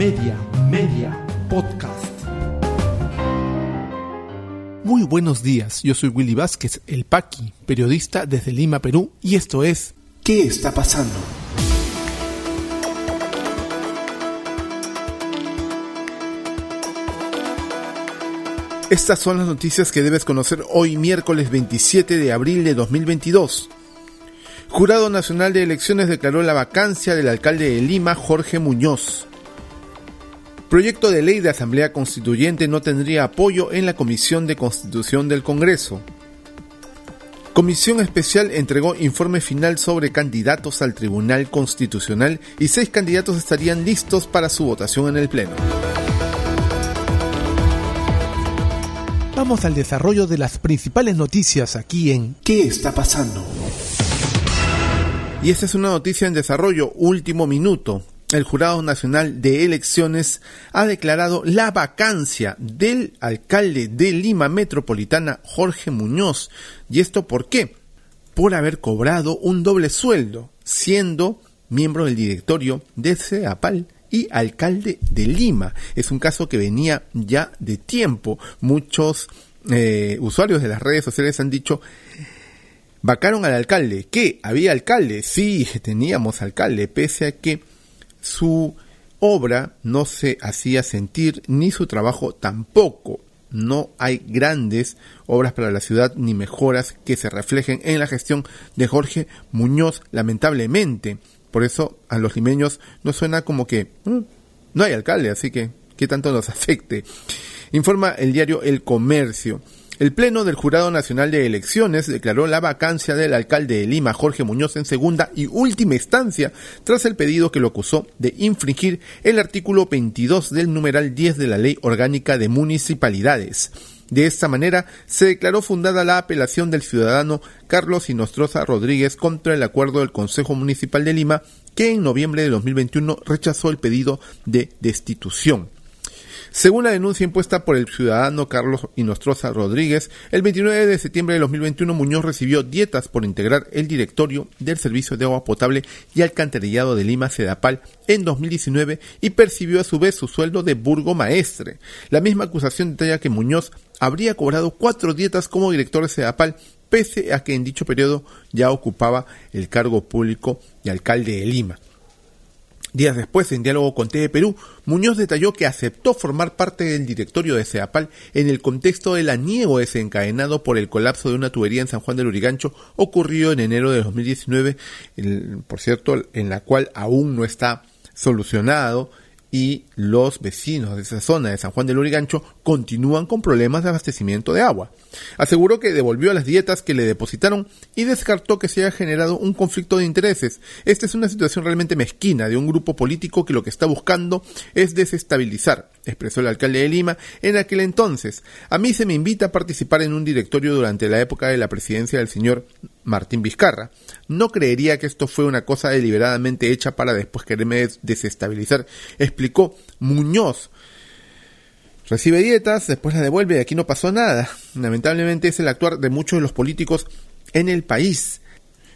Media, Media, Podcast. Muy buenos días, yo soy Willy Vázquez, el Paqui, periodista desde Lima, Perú, y esto es ¿Qué está pasando? Estas son las noticias que debes conocer hoy miércoles 27 de abril de 2022. Jurado Nacional de Elecciones declaró la vacancia del alcalde de Lima, Jorge Muñoz. Proyecto de ley de Asamblea Constituyente no tendría apoyo en la Comisión de Constitución del Congreso. Comisión Especial entregó informe final sobre candidatos al Tribunal Constitucional y seis candidatos estarían listos para su votación en el Pleno. Vamos al desarrollo de las principales noticias aquí en ¿Qué está pasando? Y esta es una noticia en desarrollo, último minuto. El Jurado Nacional de Elecciones ha declarado la vacancia del alcalde de Lima Metropolitana, Jorge Muñoz. ¿Y esto por qué? Por haber cobrado un doble sueldo, siendo miembro del directorio de CEAPAL y alcalde de Lima. Es un caso que venía ya de tiempo. Muchos eh, usuarios de las redes sociales han dicho Vacaron al alcalde. ¿Qué? ¿Había alcalde? Sí, teníamos alcalde, pese a que su obra no se hacía sentir, ni su trabajo tampoco. No hay grandes obras para la ciudad ni mejoras que se reflejen en la gestión de Jorge Muñoz, lamentablemente. Por eso a los limeños no suena como que mm, no hay alcalde, así que ¿qué tanto nos afecte? Informa el diario El Comercio. El Pleno del Jurado Nacional de Elecciones declaró la vacancia del alcalde de Lima, Jorge Muñoz, en segunda y última instancia, tras el pedido que lo acusó de infringir el artículo 22 del numeral 10 de la Ley Orgánica de Municipalidades. De esta manera, se declaró fundada la apelación del ciudadano Carlos Inostroza Rodríguez contra el acuerdo del Consejo Municipal de Lima, que en noviembre de 2021 rechazó el pedido de destitución. Según la denuncia impuesta por el ciudadano Carlos Inostroza Rodríguez, el 29 de septiembre de 2021 Muñoz recibió dietas por integrar el directorio del Servicio de Agua Potable y Alcantarillado de Lima Sedapal en 2019 y percibió a su vez su sueldo de burgomaestre. La misma acusación detalla que Muñoz habría cobrado cuatro dietas como director de Sedapal pese a que en dicho periodo ya ocupaba el cargo público de alcalde de Lima. Días después, en diálogo con TV Perú, Muñoz detalló que aceptó formar parte del directorio de CEAPAL en el contexto del aniego desencadenado por el colapso de una tubería en San Juan del Urigancho ocurrido en enero de 2019, por cierto, en la cual aún no está solucionado y los vecinos de esa zona de San Juan del Urigancho continúan con problemas de abastecimiento de agua. Aseguró que devolvió las dietas que le depositaron y descartó que se haya generado un conflicto de intereses. Esta es una situación realmente mezquina de un grupo político que lo que está buscando es desestabilizar, expresó el alcalde de Lima en aquel entonces. A mí se me invita a participar en un directorio durante la época de la presidencia del señor Martín Vizcarra. No creería que esto fue una cosa deliberadamente hecha para después quererme desestabilizar, explicó Muñoz. Recibe dietas, después las devuelve y aquí no pasó nada. Lamentablemente es el actuar de muchos de los políticos en el país.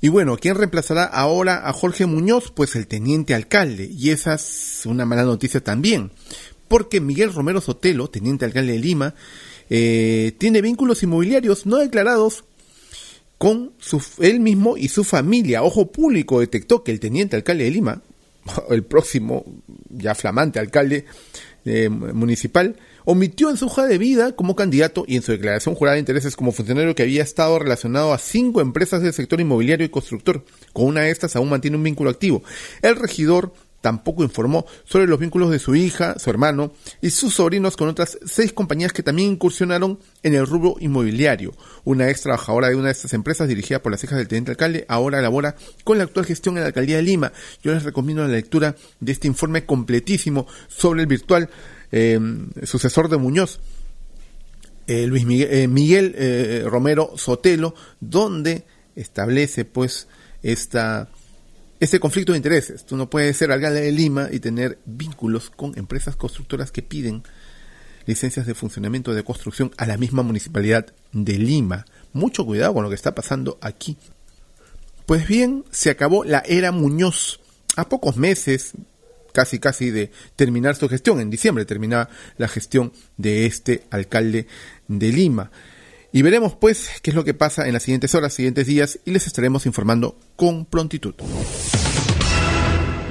Y bueno, ¿quién reemplazará ahora a Jorge Muñoz? Pues el teniente alcalde. Y esa es una mala noticia también. Porque Miguel Romero Sotelo, teniente alcalde de Lima, eh, tiene vínculos inmobiliarios no declarados con su, él mismo y su familia. Ojo público detectó que el teniente alcalde de Lima, el próximo ya flamante alcalde eh, municipal, omitió en su hoja de vida como candidato y en su declaración jurada de intereses como funcionario que había estado relacionado a cinco empresas del sector inmobiliario y constructor. Con una de estas aún mantiene un vínculo activo. El regidor tampoco informó sobre los vínculos de su hija, su hermano y sus sobrinos con otras seis compañías que también incursionaron en el rubro inmobiliario. Una ex trabajadora de una de estas empresas, dirigida por las hijas del teniente alcalde, ahora labora con la actual gestión en la alcaldía de Lima. Yo les recomiendo la lectura de este informe completísimo sobre el virtual eh, sucesor de Muñoz. Eh, Luis Miguel, eh, Miguel Romero Sotelo, donde establece pues esta ese conflicto de intereses. Tú no puedes ser alcalde de Lima y tener vínculos con empresas constructoras que piden licencias de funcionamiento de construcción a la misma municipalidad de Lima. Mucho cuidado con lo que está pasando aquí. Pues bien, se acabó la era Muñoz. A pocos meses casi casi de terminar su gestión. En diciembre terminaba la gestión de este alcalde de Lima. Y veremos pues qué es lo que pasa en las siguientes horas, siguientes días y les estaremos informando con prontitud.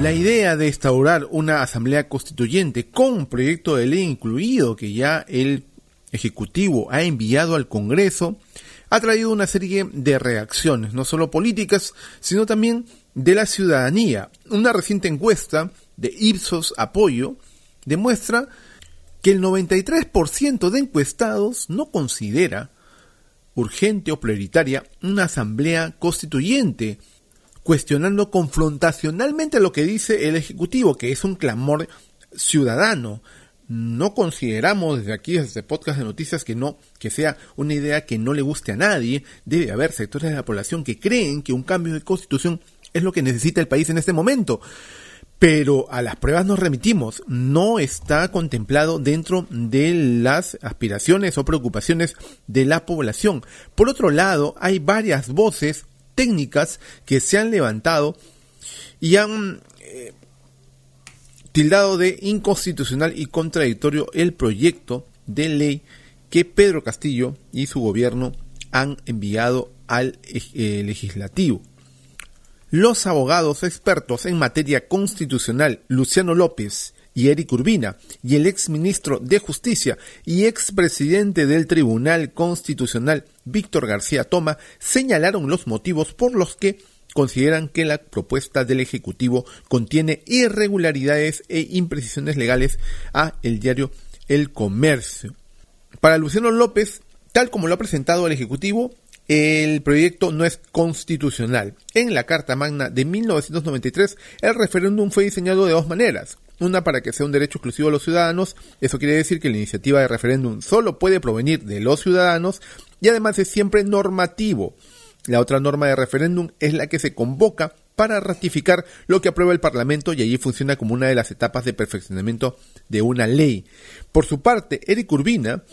La idea de instaurar una asamblea constituyente con un proyecto de ley incluido que ya el Ejecutivo ha enviado al Congreso ha traído una serie de reacciones, no solo políticas, sino también de la ciudadanía. Una reciente encuesta de Ipsos Apoyo demuestra que el 93% de encuestados no considera urgente o prioritaria una asamblea constituyente, cuestionando confrontacionalmente lo que dice el Ejecutivo, que es un clamor ciudadano. No consideramos desde aquí, desde este podcast de noticias, que no, que sea una idea que no le guste a nadie. Debe haber sectores de la población que creen que un cambio de constitución es lo que necesita el país en este momento. Pero a las pruebas nos remitimos, no está contemplado dentro de las aspiraciones o preocupaciones de la población. Por otro lado, hay varias voces técnicas que se han levantado y han eh, tildado de inconstitucional y contradictorio el proyecto de ley que Pedro Castillo y su gobierno han enviado al eh, legislativo. Los abogados expertos en materia constitucional Luciano López y Eric Urbina y el ex ministro de Justicia y ex presidente del Tribunal Constitucional Víctor García Toma señalaron los motivos por los que consideran que la propuesta del Ejecutivo contiene irregularidades e imprecisiones legales a el diario El Comercio. Para Luciano López, tal como lo ha presentado el Ejecutivo, el proyecto no es constitucional. En la Carta Magna de 1993, el referéndum fue diseñado de dos maneras. Una para que sea un derecho exclusivo a los ciudadanos, eso quiere decir que la iniciativa de referéndum solo puede provenir de los ciudadanos y además es siempre normativo. La otra norma de referéndum es la que se convoca para ratificar lo que aprueba el Parlamento y allí funciona como una de las etapas de perfeccionamiento de una ley. Por su parte, Eric Urbina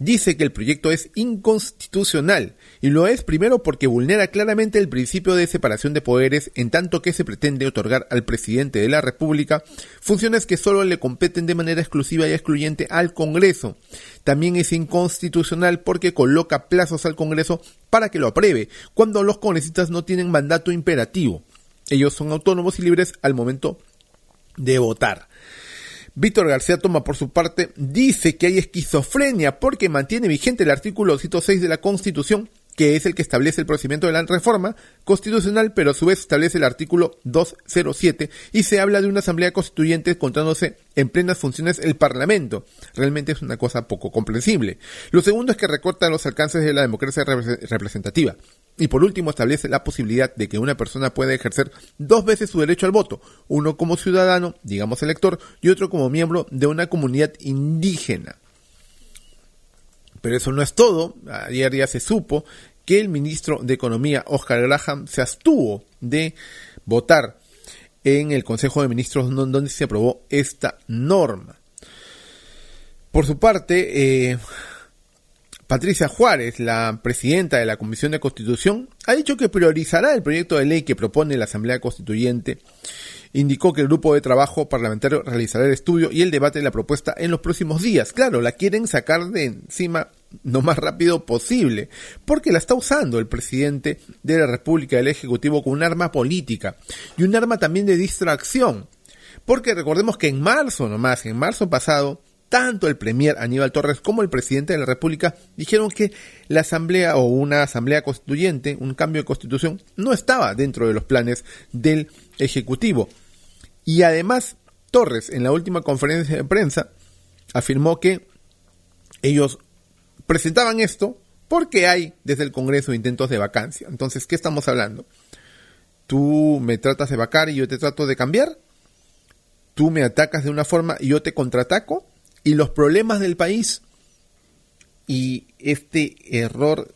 dice que el proyecto es inconstitucional y lo es primero porque vulnera claramente el principio de separación de poderes en tanto que se pretende otorgar al presidente de la República funciones que solo le competen de manera exclusiva y excluyente al Congreso. También es inconstitucional porque coloca plazos al Congreso para que lo apruebe cuando los congresistas no tienen mandato imperativo. Ellos son autónomos y libres al momento de votar. Víctor García Toma, por su parte, dice que hay esquizofrenia porque mantiene vigente el artículo 106 de la Constitución, que es el que establece el procedimiento de la reforma constitucional, pero a su vez establece el artículo 207 y se habla de una asamblea constituyente encontrándose en plenas funciones el Parlamento. Realmente es una cosa poco comprensible. Lo segundo es que recorta los alcances de la democracia representativa. Y por último, establece la posibilidad de que una persona pueda ejercer dos veces su derecho al voto, uno como ciudadano, digamos elector, y otro como miembro de una comunidad indígena. Pero eso no es todo. Ayer ya se supo que el ministro de Economía, Oscar Graham, se abstuvo de votar en el Consejo de Ministros donde se aprobó esta norma. Por su parte, eh, Patricia Juárez, la presidenta de la Comisión de Constitución, ha dicho que priorizará el proyecto de ley que propone la Asamblea Constituyente. Indicó que el grupo de trabajo parlamentario realizará el estudio y el debate de la propuesta en los próximos días. Claro, la quieren sacar de encima lo más rápido posible, porque la está usando el presidente de la República del Ejecutivo como un arma política y un arma también de distracción. Porque recordemos que en marzo nomás, en marzo pasado, tanto el premier Aníbal Torres como el presidente de la República dijeron que la asamblea o una asamblea constituyente, un cambio de constitución, no estaba dentro de los planes del Ejecutivo. Y además, Torres, en la última conferencia de prensa, afirmó que ellos presentaban esto porque hay desde el Congreso intentos de vacancia. Entonces, ¿qué estamos hablando? Tú me tratas de vacar y yo te trato de cambiar. Tú me atacas de una forma y yo te contraataco y los problemas del país y este error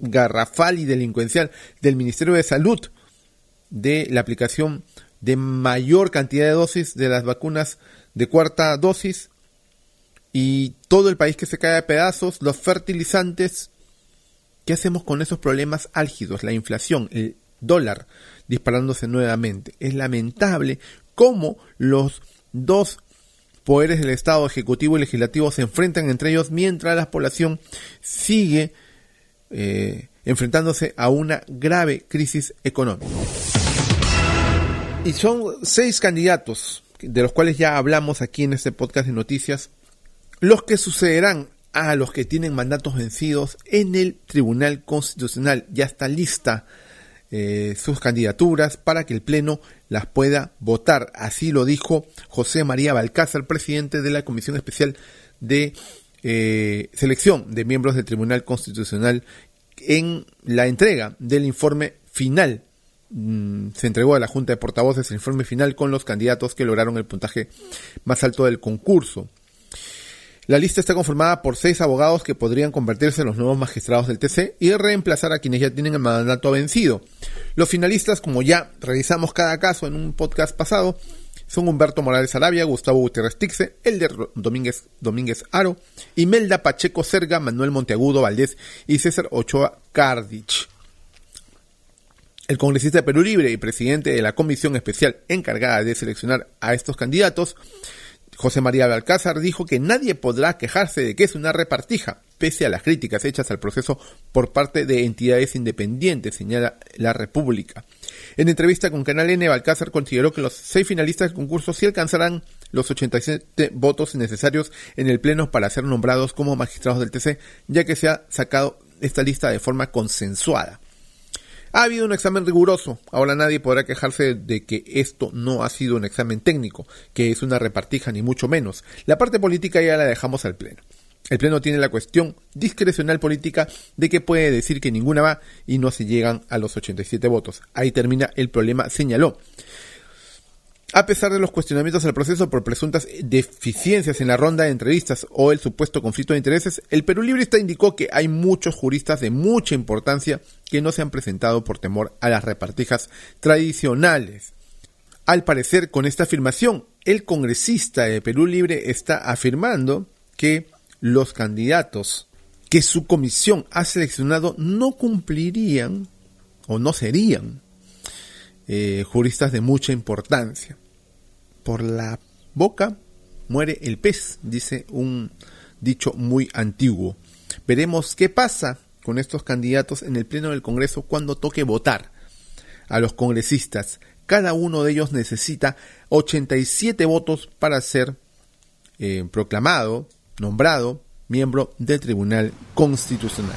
garrafal y delincuencial del Ministerio de Salud de la aplicación de mayor cantidad de dosis de las vacunas de cuarta dosis y todo el país que se cae a pedazos, los fertilizantes. ¿Qué hacemos con esos problemas álgidos? La inflación, el dólar disparándose nuevamente. Es lamentable cómo los dos poderes del Estado, Ejecutivo y Legislativo, se enfrentan entre ellos mientras la población sigue eh, enfrentándose a una grave crisis económica. Y son seis candidatos, de los cuales ya hablamos aquí en este podcast de noticias, los que sucederán a los que tienen mandatos vencidos en el Tribunal Constitucional. Ya está lista eh, sus candidaturas para que el Pleno las pueda votar. Así lo dijo José María Balcázar, presidente de la Comisión Especial de eh, Selección de Miembros del Tribunal Constitucional en la entrega del informe final. Mm, se entregó a la Junta de Portavoces el informe final con los candidatos que lograron el puntaje más alto del concurso. La lista está conformada por seis abogados que podrían convertirse en los nuevos magistrados del TC y reemplazar a quienes ya tienen el mandato vencido. Los finalistas, como ya revisamos cada caso en un podcast pasado, son Humberto Morales Arabia, Gustavo Gutiérrez Tixe, Elder Domínguez, Domínguez Aro, Imelda Pacheco Serga, Manuel Monteagudo Valdés y César Ochoa Cardich. El congresista de Perú Libre y presidente de la comisión especial encargada de seleccionar a estos candidatos José María Balcázar dijo que nadie podrá quejarse de que es una repartija, pese a las críticas hechas al proceso por parte de entidades independientes, señala la República. En entrevista con Canal N, Balcázar consideró que los seis finalistas del concurso sí alcanzarán los 87 votos necesarios en el Pleno para ser nombrados como magistrados del TC, ya que se ha sacado esta lista de forma consensuada. Ha habido un examen riguroso. Ahora nadie podrá quejarse de que esto no ha sido un examen técnico, que es una repartija ni mucho menos. La parte política ya la dejamos al Pleno. El Pleno tiene la cuestión discrecional política de que puede decir que ninguna va y no se llegan a los 87 votos. Ahí termina el problema, señaló. A pesar de los cuestionamientos al proceso por presuntas deficiencias en la ronda de entrevistas o el supuesto conflicto de intereses, el Perú Librista indicó que hay muchos juristas de mucha importancia que no se han presentado por temor a las repartijas tradicionales. Al parecer, con esta afirmación, el congresista de Perú Libre está afirmando que los candidatos que su comisión ha seleccionado no cumplirían o no serían eh, juristas de mucha importancia. Por la boca muere el pez, dice un dicho muy antiguo. Veremos qué pasa con estos candidatos en el Pleno del Congreso cuando toque votar a los congresistas. Cada uno de ellos necesita 87 votos para ser eh, proclamado, nombrado miembro del Tribunal Constitucional.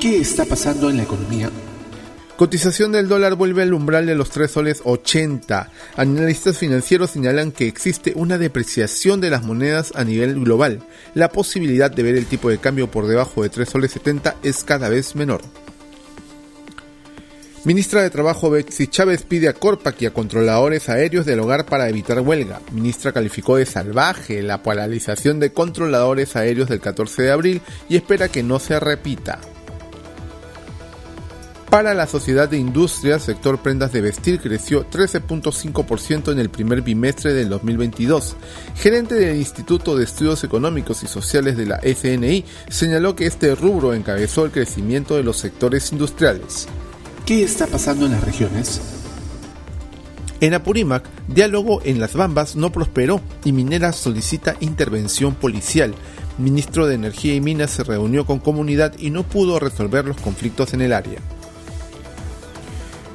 ¿Qué está pasando en la economía? Cotización del dólar vuelve al umbral de los 3 soles 80. Analistas financieros señalan que existe una depreciación de las monedas a nivel global. La posibilidad de ver el tipo de cambio por debajo de 3 soles 70 es cada vez menor. Ministra de Trabajo Betsy Chávez pide a Corpac y a controladores aéreos del hogar para evitar huelga. Ministra calificó de salvaje la paralización de controladores aéreos del 14 de abril y espera que no se repita. Para la sociedad de industria, el sector prendas de vestir creció 13.5% en el primer bimestre del 2022. Gerente del Instituto de Estudios Económicos y Sociales de la FNI señaló que este rubro encabezó el crecimiento de los sectores industriales. ¿Qué está pasando en las regiones? En Apurímac, diálogo en las Bambas no prosperó y Minera solicita intervención policial. Ministro de Energía y Minas se reunió con comunidad y no pudo resolver los conflictos en el área.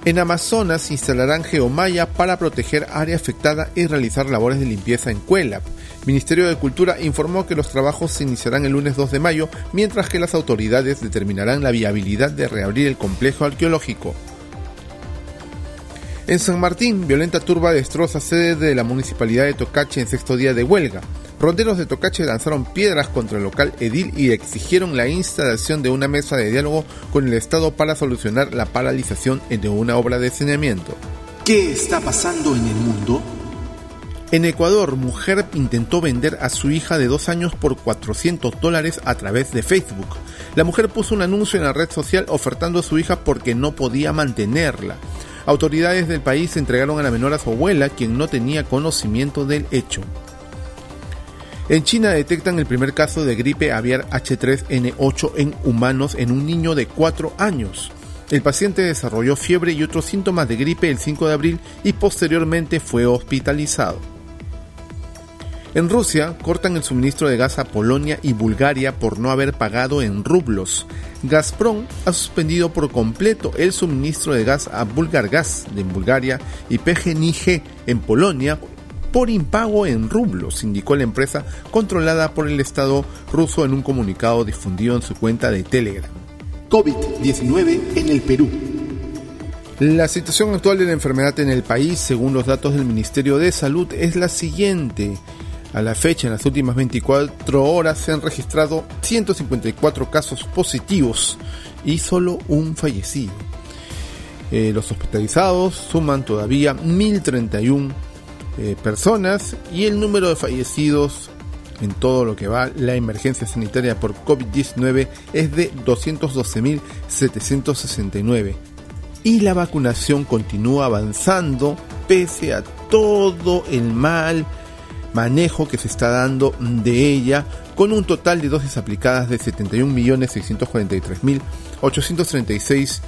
En Amazonas instalarán geomalla para proteger área afectada y realizar labores de limpieza en Cuelap. Ministerio de Cultura informó que los trabajos se iniciarán el lunes 2 de mayo, mientras que las autoridades determinarán la viabilidad de reabrir el complejo arqueológico. En San Martín, violenta turba destroza sede de la municipalidad de Tocache en sexto día de huelga. Ronderos de Tocache lanzaron piedras contra el local edil y exigieron la instalación de una mesa de diálogo con el Estado para solucionar la paralización de una obra de saneamiento. ¿Qué está pasando en el mundo? En Ecuador, mujer intentó vender a su hija de dos años por 400 dólares a través de Facebook. La mujer puso un anuncio en la red social ofertando a su hija porque no podía mantenerla. Autoridades del país entregaron a la menor a su abuela, quien no tenía conocimiento del hecho. En China detectan el primer caso de gripe aviar H3N8 en humanos en un niño de 4 años. El paciente desarrolló fiebre y otros síntomas de gripe el 5 de abril y posteriormente fue hospitalizado. En Rusia cortan el suministro de gas a Polonia y Bulgaria por no haber pagado en rublos. Gazprom ha suspendido por completo el suministro de gas a Bulgargas de Bulgaria y PGNiG en Polonia por impago en rublos, indicó la empresa controlada por el Estado ruso en un comunicado difundido en su cuenta de Telegram. COVID-19 en el Perú. La situación actual de la enfermedad en el país, según los datos del Ministerio de Salud, es la siguiente. A la fecha, en las últimas 24 horas se han registrado 154 casos positivos y solo un fallecido. Eh, los hospitalizados suman todavía 1031 eh, personas y el número de fallecidos en todo lo que va la emergencia sanitaria por COVID-19 es de 212.769. Y la vacunación continúa avanzando pese a todo el mal manejo que se está dando de ella, con un total de dosis aplicadas de 71.643.836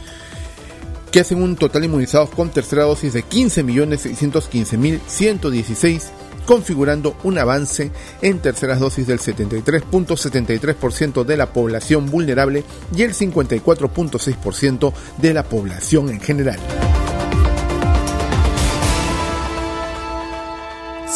que hacen un total inmunizados con tercera dosis de 15.615.116, configurando un avance en terceras dosis del 73.73% de la población vulnerable y el 54.6% de la población en general.